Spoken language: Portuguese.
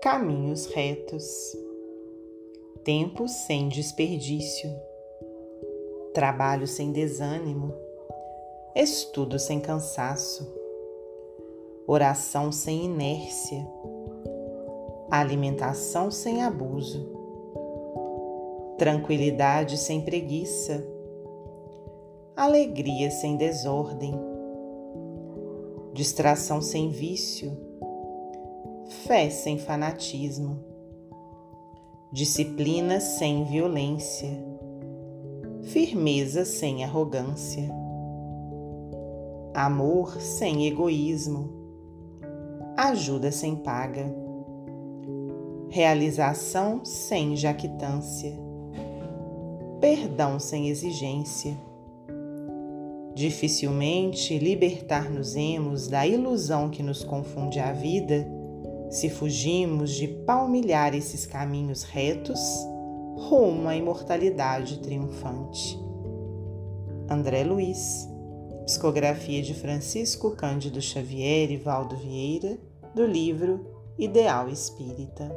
caminhos retos, tempo sem desperdício, trabalho sem desânimo, estudo sem cansaço, oração sem inércia, alimentação sem abuso, tranquilidade sem preguiça, alegria sem desordem, distração sem vício fé sem fanatismo, disciplina sem violência, firmeza sem arrogância, amor sem egoísmo, ajuda sem paga, realização sem jactância, perdão sem exigência. Dificilmente libertar-nos-emos da ilusão que nos confunde a vida se fugimos de palmilhar esses caminhos retos rumo à imortalidade triunfante. André Luiz, psicografia de Francisco Cândido Xavier e Valdo Vieira, do livro Ideal Espírita.